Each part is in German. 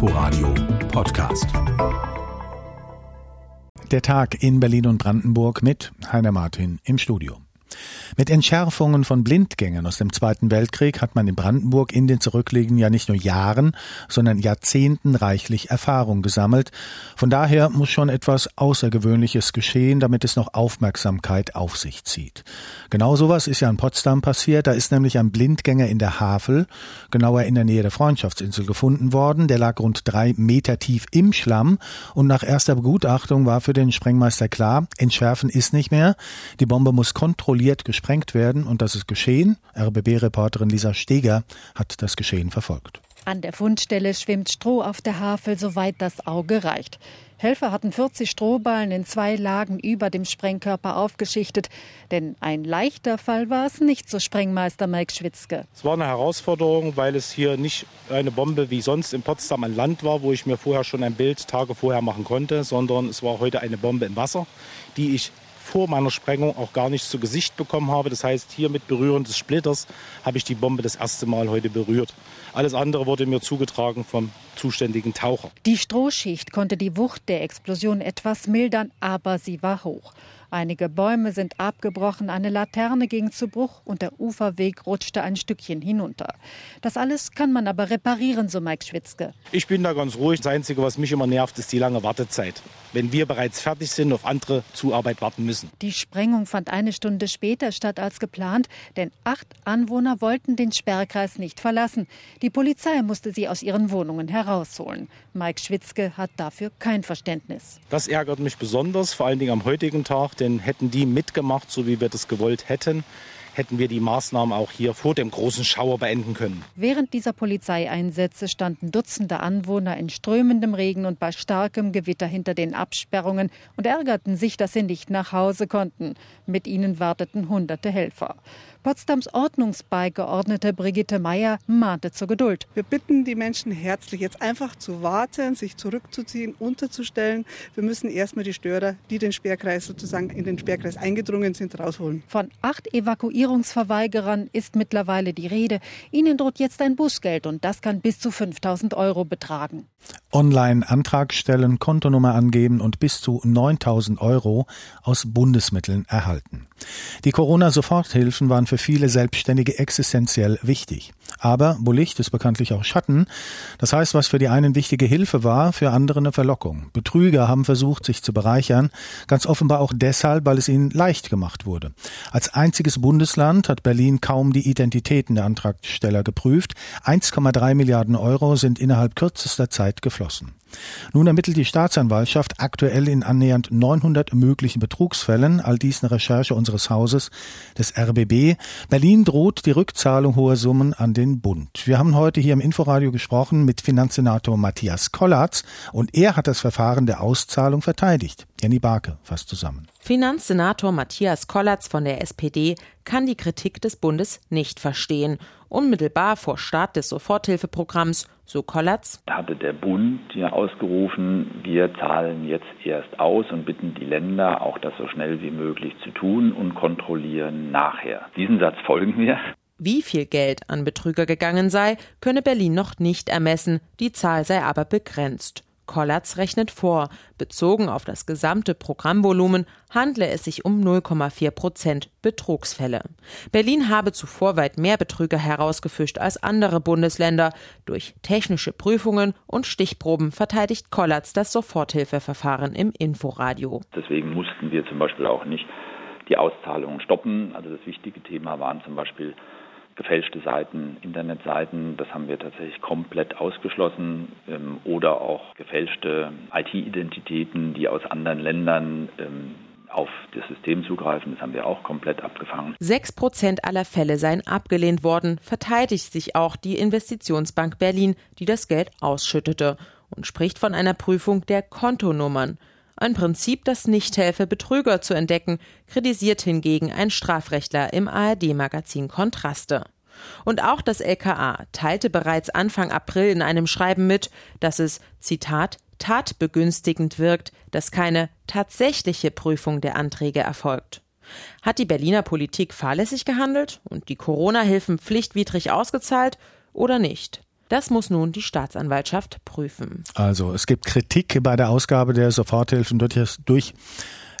Inforadio Podcast. Der Tag in Berlin und Brandenburg mit Heiner Martin im Studio. Mit Entschärfungen von Blindgängern aus dem Zweiten Weltkrieg hat man in Brandenburg in den zurückliegenden ja nicht nur Jahren, sondern Jahrzehnten reichlich Erfahrung gesammelt. Von daher muss schon etwas Außergewöhnliches geschehen, damit es noch Aufmerksamkeit auf sich zieht. Genau sowas ist ja in Potsdam passiert. Da ist nämlich ein Blindgänger in der Havel, genauer in der Nähe der Freundschaftsinsel, gefunden worden. Der lag rund drei Meter tief im Schlamm und nach erster Begutachtung war für den Sprengmeister klar, entschärfen ist nicht mehr. Die Bombe muss kontrolliert kontrolliert gesprengt werden und das ist geschehen. RBB-Reporterin Lisa Steger hat das Geschehen verfolgt. An der Fundstelle schwimmt Stroh auf der Havel, soweit das Auge reicht. Helfer hatten 40 Strohballen in zwei Lagen über dem Sprengkörper aufgeschichtet. Denn ein leichter Fall war es nicht, so Sprengmeister Mike Schwitzke. Es war eine Herausforderung, weil es hier nicht eine Bombe wie sonst in Potsdam an Land war, wo ich mir vorher schon ein Bild Tage vorher machen konnte, sondern es war heute eine Bombe im Wasser, die ich vor meiner Sprengung auch gar nicht zu Gesicht bekommen habe. Das heißt, hier mit Berühren des Splitters habe ich die Bombe das erste Mal heute berührt. Alles andere wurde mir zugetragen vom zuständigen Taucher. Die Strohschicht konnte die Wucht der Explosion etwas mildern, aber sie war hoch. Einige Bäume sind abgebrochen, eine Laterne ging zu Bruch und der Uferweg rutschte ein Stückchen hinunter. Das alles kann man aber reparieren, so Mike Schwitzke. Ich bin da ganz ruhig. Das Einzige, was mich immer nervt, ist die lange Wartezeit. Wenn wir bereits fertig sind, auf andere Zuarbeit warten müssen. Die Sprengung fand eine Stunde später statt als geplant, denn acht Anwohner wollten den Sperrkreis nicht verlassen. Die Polizei musste sie aus ihren Wohnungen herausholen. Mike Schwitzke hat dafür kein Verständnis. Das ärgert mich besonders, vor allen Dingen am heutigen Tag, denn hätten die mitgemacht, so wie wir das gewollt hätten, hätten wir die Maßnahmen auch hier vor dem großen Schauer beenden können. Während dieser Polizeieinsätze standen Dutzende Anwohner in strömendem Regen und bei starkem Gewitter hinter den Absperrungen und ärgerten sich, dass sie nicht nach Hause konnten. Mit ihnen warteten hunderte Helfer. Potsdams Ordnungsbeigeordnete Brigitte Meyer mahnte zur Geduld. Wir bitten die Menschen herzlich, jetzt einfach zu warten, sich zurückzuziehen, unterzustellen. Wir müssen erstmal die Störer, die den Sperrkreis sozusagen in den Sperrkreis eingedrungen sind, rausholen. Von acht Evakuierungsverweigerern ist mittlerweile die Rede. Ihnen droht jetzt ein Bußgeld und das kann bis zu 5000 Euro betragen. Online Antrag stellen, Kontonummer angeben und bis zu 9000 Euro aus Bundesmitteln erhalten. Die Corona-Soforthilfen waren für viele Selbstständige existenziell wichtig. Aber wo Licht ist bekanntlich auch Schatten. Das heißt, was für die einen wichtige Hilfe war, für andere eine Verlockung. Betrüger haben versucht, sich zu bereichern, ganz offenbar auch deshalb, weil es ihnen leicht gemacht wurde. Als einziges Bundesland hat Berlin kaum die Identitäten der Antragsteller geprüft. 1,3 Milliarden Euro sind innerhalb kürzester Zeit geflossen. Nun ermittelt die Staatsanwaltschaft aktuell in annähernd 900 möglichen Betrugsfällen, all dies eine Recherche unseres Hauses des RBB. Berlin droht die Rückzahlung hoher Summen an den Bund. Wir haben heute hier im Inforadio gesprochen mit Finanzsenator Matthias Kollatz und er hat das Verfahren der Auszahlung verteidigt. Jenny Barke fasst zusammen. Finanzsenator Matthias Kollatz von der SPD kann die Kritik des Bundes nicht verstehen. Unmittelbar vor Start des Soforthilfeprogramms, so Kollatz, hatte der Bund ja ausgerufen, wir zahlen jetzt erst aus und bitten die Länder, auch das so schnell wie möglich zu tun und kontrollieren nachher. Diesen Satz folgen wir. Wie viel Geld an Betrüger gegangen sei, könne Berlin noch nicht ermessen, die Zahl sei aber begrenzt. Kollatz rechnet vor, bezogen auf das gesamte Programmvolumen handle es sich um 0,4 Prozent Betrugsfälle. Berlin habe zuvor weit mehr Betrüger herausgefischt als andere Bundesländer. Durch technische Prüfungen und Stichproben verteidigt Kollatz das Soforthilfeverfahren im Inforadio. Deswegen mussten wir zum Beispiel auch nicht die Auszahlungen stoppen. Also das wichtige Thema waren zum Beispiel gefälschte Seiten, Internetseiten, das haben wir tatsächlich komplett ausgeschlossen ähm, oder auch gefälschte IT-Identitäten, die aus anderen Ländern ähm, auf das System zugreifen. Das haben wir auch komplett abgefangen. Sechs Prozent aller Fälle seien abgelehnt worden, verteidigt sich auch die Investitionsbank Berlin, die das Geld ausschüttete und spricht von einer Prüfung der Kontonummern. Ein Prinzip, das nicht helfe, Betrüger zu entdecken, kritisiert hingegen ein Strafrechtler im ARD-Magazin Kontraste. Und auch das LKA teilte bereits Anfang April in einem Schreiben mit, dass es, Zitat, tatbegünstigend wirkt, dass keine tatsächliche Prüfung der Anträge erfolgt. Hat die Berliner Politik fahrlässig gehandelt und die Corona-Hilfen pflichtwidrig ausgezahlt oder nicht? Das muss nun die Staatsanwaltschaft prüfen. Also es gibt Kritik bei der Ausgabe der Soforthilfen durch, durch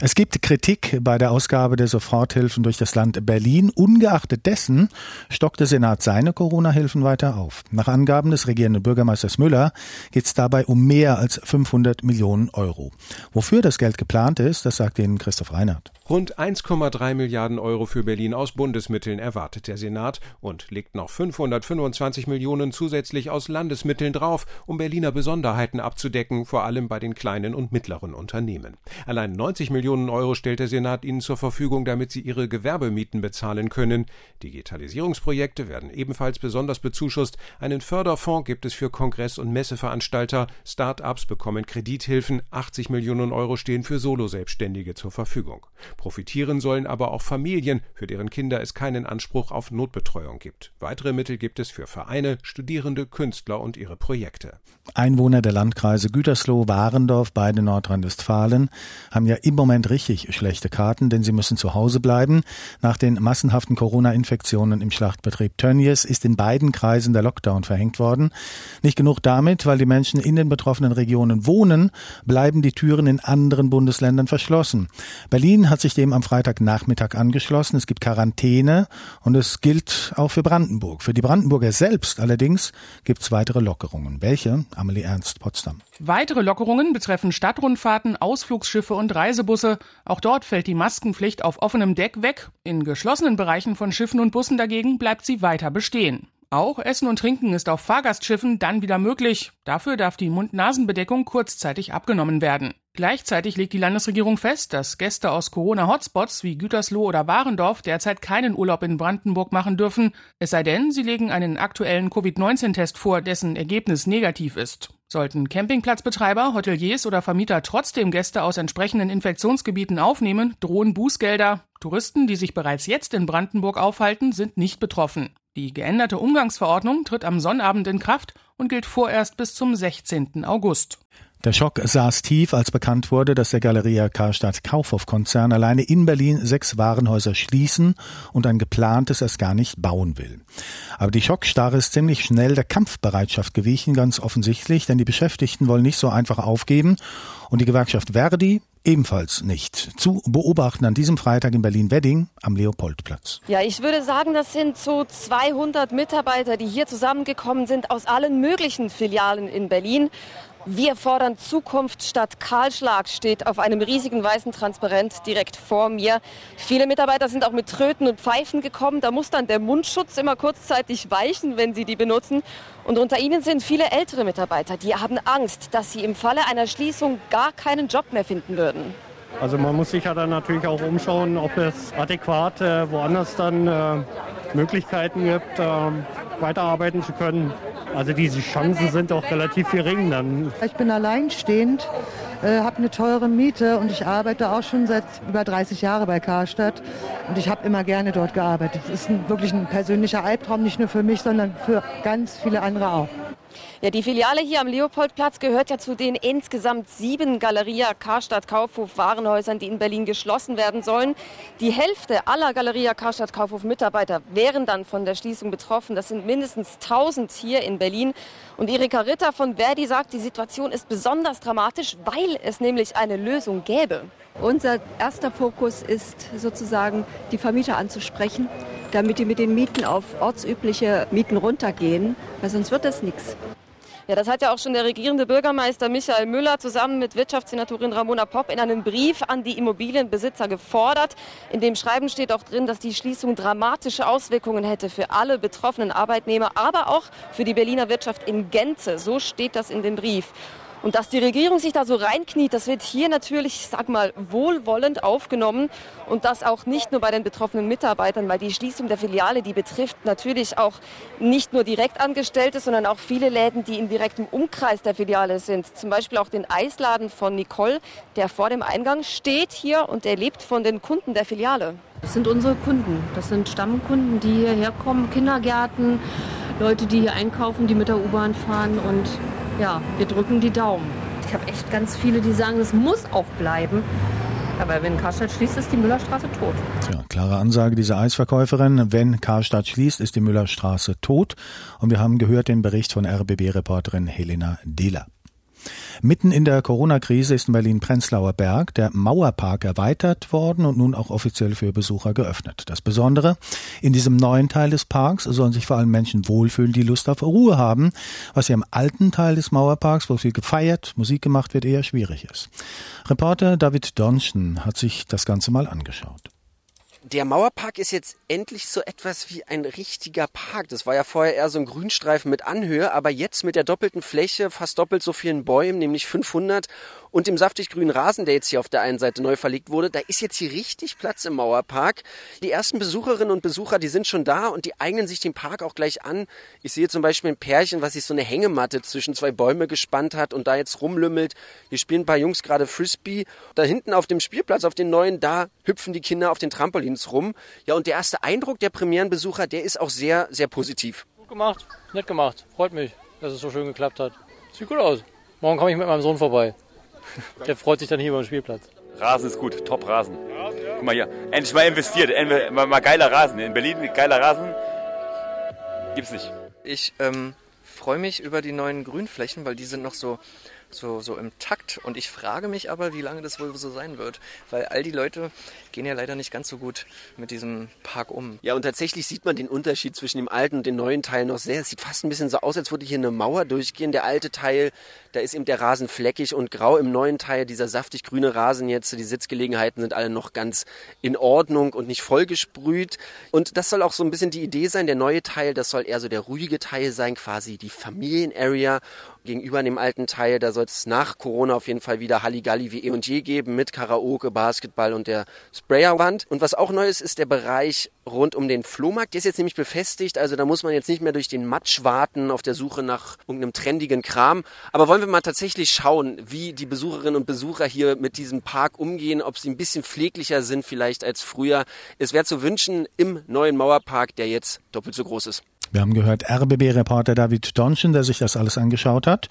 es gibt Kritik bei der Ausgabe der Soforthilfen durch das Land Berlin. Ungeachtet dessen stockt der Senat seine Corona-Hilfen weiter auf. Nach Angaben des regierenden Bürgermeisters Müller geht es dabei um mehr als 500 Millionen Euro. Wofür das Geld geplant ist, das sagt Ihnen Christoph Reinhardt. Rund 1,3 Milliarden Euro für Berlin aus Bundesmitteln erwartet der Senat und legt noch 525 Millionen zusätzlich aus Landesmitteln drauf, um Berliner Besonderheiten abzudecken, vor allem bei den kleinen und mittleren Unternehmen. Allein 90 Millionen Euro stellt der Senat ihnen zur Verfügung, damit sie ihre Gewerbemieten bezahlen können. Digitalisierungsprojekte werden ebenfalls besonders bezuschusst. Einen Förderfonds gibt es für Kongress- und Messeveranstalter. Start-ups bekommen Kredithilfen. 80 Millionen Euro stehen für Solo-Selbstständige zur Verfügung. Profitieren sollen aber auch Familien, für deren Kinder es keinen Anspruch auf Notbetreuung gibt. Weitere Mittel gibt es für Vereine, Studierende, Künstler und ihre Projekte. Einwohner der Landkreise Gütersloh, Warendorf, beide Nordrhein-Westfalen haben ja im Moment richtig schlechte Karten, denn sie müssen zu Hause bleiben. Nach den massenhaften Corona-Infektionen im Schlachtbetrieb Tönnies ist in beiden Kreisen der Lockdown verhängt worden. Nicht genug damit, weil die Menschen in den betroffenen Regionen wohnen, bleiben die Türen in anderen Bundesländern verschlossen. Berlin hat sich dem am Freitagnachmittag angeschlossen. Es gibt Quarantäne und es gilt auch für Brandenburg. Für die Brandenburger selbst allerdings gibt es weitere Lockerungen. Welche? Amelie Ernst, Potsdam. Weitere Lockerungen betreffen Stadtrundfahrten, Ausflugsschiffe und Reisebusse. Auch dort fällt die Maskenpflicht auf offenem Deck weg. In geschlossenen Bereichen von Schiffen und Bussen dagegen bleibt sie weiter bestehen. Auch Essen und Trinken ist auf Fahrgastschiffen dann wieder möglich. Dafür darf die Mund-Nasen-Bedeckung kurzzeitig abgenommen werden. Gleichzeitig legt die Landesregierung fest, dass Gäste aus Corona-Hotspots wie Gütersloh oder Warendorf derzeit keinen Urlaub in Brandenburg machen dürfen, es sei denn, sie legen einen aktuellen Covid-19-Test vor, dessen Ergebnis negativ ist. Sollten Campingplatzbetreiber, Hoteliers oder Vermieter trotzdem Gäste aus entsprechenden Infektionsgebieten aufnehmen, drohen Bußgelder. Touristen, die sich bereits jetzt in Brandenburg aufhalten, sind nicht betroffen. Die geänderte Umgangsverordnung tritt am Sonnabend in Kraft und gilt vorerst bis zum 16. August. Der Schock saß tief, als bekannt wurde, dass der Galeria Karstadt Kaufhof-Konzern alleine in Berlin sechs Warenhäuser schließen und ein geplantes erst gar nicht bauen will. Aber die Schockstarre ist ziemlich schnell der Kampfbereitschaft gewichen, ganz offensichtlich, denn die Beschäftigten wollen nicht so einfach aufgeben und die Gewerkschaft Verdi ebenfalls nicht. Zu beobachten an diesem Freitag in Berlin-Wedding am Leopoldplatz. Ja, ich würde sagen, das sind so 200 Mitarbeiter, die hier zusammengekommen sind aus allen möglichen Filialen in Berlin. Wir fordern Zukunft statt Kahlschlag steht auf einem riesigen weißen Transparent direkt vor mir. Viele Mitarbeiter sind auch mit Tröten und Pfeifen gekommen. Da muss dann der Mundschutz immer kurzzeitig weichen, wenn sie die benutzen. Und unter ihnen sind viele ältere Mitarbeiter, die haben Angst, dass sie im Falle einer Schließung gar keinen Job mehr finden würden. Also man muss sich ja dann natürlich auch umschauen, ob es adäquat äh, woanders dann äh, Möglichkeiten gibt, äh, weiterarbeiten zu können. Also diese Chancen sind auch relativ gering dann. Ich bin alleinstehend, äh, habe eine teure Miete und ich arbeite auch schon seit über 30 Jahren bei Karstadt und ich habe immer gerne dort gearbeitet. Es ist ein, wirklich ein persönlicher Albtraum, nicht nur für mich, sondern für ganz viele andere auch. Ja, die Filiale hier am Leopoldplatz gehört ja zu den insgesamt sieben Galeria Karstadt Kaufhof Warenhäusern, die in Berlin geschlossen werden sollen. Die Hälfte aller Galeria Karstadt Kaufhof Mitarbeiter wären dann von der Schließung betroffen. Das sind mindestens 1000 hier in Berlin. Und Erika Ritter von Verdi sagt, die Situation ist besonders dramatisch, weil es nämlich eine Lösung gäbe. Unser erster Fokus ist sozusagen, die Vermieter anzusprechen, damit die mit den Mieten auf ortsübliche Mieten runtergehen, weil sonst wird das nichts. Ja, das hat ja auch schon der regierende Bürgermeister Michael Müller zusammen mit Wirtschaftssenatorin Ramona Popp in einem Brief an die Immobilienbesitzer gefordert. In dem Schreiben steht auch drin, dass die Schließung dramatische Auswirkungen hätte für alle betroffenen Arbeitnehmer, aber auch für die Berliner Wirtschaft in Gänze. So steht das in dem Brief. Und dass die Regierung sich da so reinkniet, das wird hier natürlich, sag mal, wohlwollend aufgenommen. Und das auch nicht nur bei den betroffenen Mitarbeitern, weil die Schließung der Filiale, die betrifft natürlich auch nicht nur Direktangestellte, sondern auch viele Läden, die in direktem Umkreis der Filiale sind. Zum Beispiel auch den Eisladen von Nicole, der vor dem Eingang steht hier und der lebt von den Kunden der Filiale. Das sind unsere Kunden. Das sind Stammkunden, die hierher kommen, Kindergärten, Leute, die hier einkaufen, die mit der U-Bahn fahren und ja, wir drücken die Daumen. Ich habe echt ganz viele, die sagen, es muss auch bleiben. Aber wenn Karstadt schließt, ist die Müllerstraße tot. Tja, klare Ansage dieser Eisverkäuferin. Wenn Karstadt schließt, ist die Müllerstraße tot. Und wir haben gehört den Bericht von RBB-Reporterin Helena Dehler. Mitten in der Corona-Krise ist in Berlin-Prenzlauer Berg der Mauerpark erweitert worden und nun auch offiziell für Besucher geöffnet. Das Besondere, in diesem neuen Teil des Parks sollen sich vor allem Menschen wohlfühlen, die Lust auf Ruhe haben, was ja im alten Teil des Mauerparks, wo viel gefeiert, Musik gemacht wird, eher schwierig ist. Reporter David Donschen hat sich das Ganze mal angeschaut. Der Mauerpark ist jetzt endlich so etwas wie ein richtiger Park. Das war ja vorher eher so ein Grünstreifen mit Anhöhe, aber jetzt mit der doppelten Fläche, fast doppelt so vielen Bäumen, nämlich 500 und dem saftig grünen Rasen, der jetzt hier auf der einen Seite neu verlegt wurde, da ist jetzt hier richtig Platz im Mauerpark. Die ersten Besucherinnen und Besucher, die sind schon da und die eignen sich den Park auch gleich an. Ich sehe zum Beispiel ein Pärchen, was sich so eine Hängematte zwischen zwei Bäume gespannt hat und da jetzt rumlümmelt. Hier spielen ein paar Jungs gerade Frisbee. Da hinten auf dem Spielplatz, auf den neuen, da hüpfen die Kinder auf den Trampolins rum. Ja, und der erste Eindruck der Premierenbesucher, der ist auch sehr, sehr positiv. Gut gemacht, nett gemacht. Freut mich, dass es so schön geklappt hat. Sieht gut aus. Morgen komme ich mit meinem Sohn vorbei. Der freut sich dann hier beim Spielplatz. Rasen ist gut, top Rasen. Guck mal hier, endlich mal investiert, endlich mal, mal geiler Rasen. In Berlin geiler Rasen gibt's nicht. Ich ähm, freue mich über die neuen Grünflächen, weil die sind noch so so, so im Takt. Und ich frage mich aber, wie lange das wohl so sein wird. Weil all die Leute gehen ja leider nicht ganz so gut mit diesem Park um. Ja, und tatsächlich sieht man den Unterschied zwischen dem alten und dem neuen Teil noch sehr. Es sieht fast ein bisschen so aus, als würde hier eine Mauer durchgehen. Der alte Teil, da ist eben der Rasen fleckig und grau. Im neuen Teil, dieser saftig grüne Rasen jetzt, die Sitzgelegenheiten sind alle noch ganz in Ordnung und nicht vollgesprüht. Und das soll auch so ein bisschen die Idee sein. Der neue Teil, das soll eher so der ruhige Teil sein, quasi die Familienarea gegenüber dem alten Teil. Da soll es nach Corona auf jeden Fall wieder Halligalli wie eh und je geben mit Karaoke, Basketball und der Sprayerwand. Und was auch neu ist, ist der Bereich rund um den Flohmarkt. Der ist jetzt nämlich befestigt, also da muss man jetzt nicht mehr durch den Matsch warten auf der Suche nach irgendeinem trendigen Kram. Aber wollen wir mal tatsächlich schauen, wie die Besucherinnen und Besucher hier mit diesem Park umgehen, ob sie ein bisschen pfleglicher sind vielleicht als früher. Es wäre zu wünschen im neuen Mauerpark, der jetzt doppelt so groß ist. Wir haben gehört, RBB-Reporter David Donschen, der sich das alles angeschaut hat.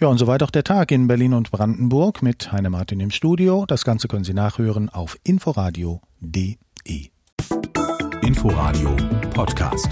Ja, und soweit auch der Tag in Berlin und Brandenburg mit Heine Martin im Studio. Das Ganze können Sie nachhören auf inforadio.de. Inforadio Podcast.